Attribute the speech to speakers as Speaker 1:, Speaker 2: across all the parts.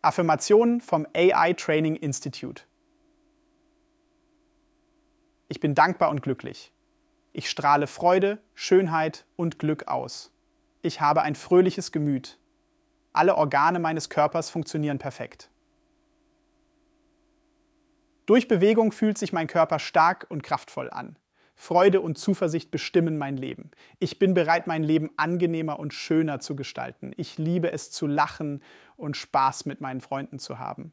Speaker 1: Affirmationen vom AI Training Institute. Ich bin dankbar und glücklich. Ich strahle Freude, Schönheit und Glück aus. Ich habe ein fröhliches Gemüt. Alle Organe meines Körpers funktionieren perfekt. Durch Bewegung fühlt sich mein Körper stark und kraftvoll an. Freude und Zuversicht bestimmen mein Leben. Ich bin bereit, mein Leben angenehmer und schöner zu gestalten. Ich liebe es zu lachen und Spaß mit meinen Freunden zu haben.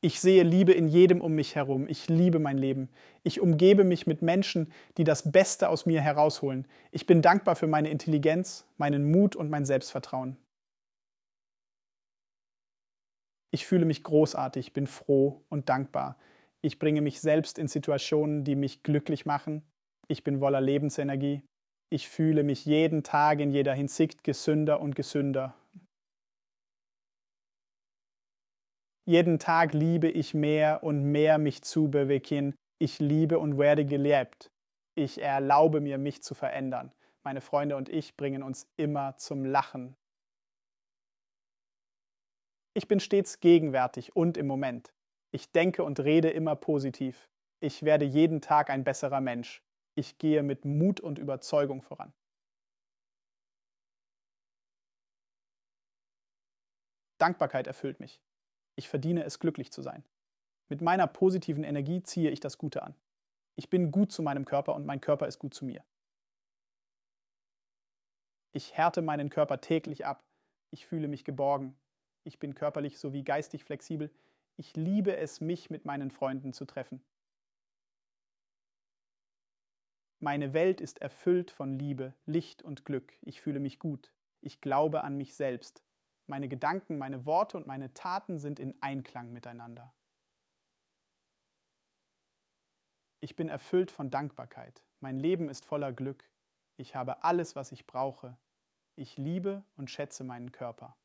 Speaker 1: Ich sehe Liebe in jedem um mich herum. Ich liebe mein Leben. Ich umgebe mich mit Menschen, die das Beste aus mir herausholen. Ich bin dankbar für meine Intelligenz, meinen Mut und mein Selbstvertrauen. Ich fühle mich großartig, bin froh und dankbar. Ich bringe mich selbst in Situationen, die mich glücklich machen. Ich bin voller Lebensenergie. Ich fühle mich jeden Tag in jeder Hinsicht gesünder und gesünder. Jeden Tag liebe ich mehr und mehr mich zu bewegen. Ich liebe und werde gelebt. Ich erlaube mir, mich zu verändern. Meine Freunde und ich bringen uns immer zum Lachen. Ich bin stets gegenwärtig und im Moment. Ich denke und rede immer positiv. Ich werde jeden Tag ein besserer Mensch. Ich gehe mit Mut und Überzeugung voran. Dankbarkeit erfüllt mich. Ich verdiene es, glücklich zu sein. Mit meiner positiven Energie ziehe ich das Gute an. Ich bin gut zu meinem Körper und mein Körper ist gut zu mir. Ich härte meinen Körper täglich ab. Ich fühle mich geborgen. Ich bin körperlich sowie geistig flexibel. Ich liebe es, mich mit meinen Freunden zu treffen. Meine Welt ist erfüllt von Liebe, Licht und Glück. Ich fühle mich gut. Ich glaube an mich selbst. Meine Gedanken, meine Worte und meine Taten sind in Einklang miteinander. Ich bin erfüllt von Dankbarkeit. Mein Leben ist voller Glück. Ich habe alles, was ich brauche. Ich liebe und schätze meinen Körper.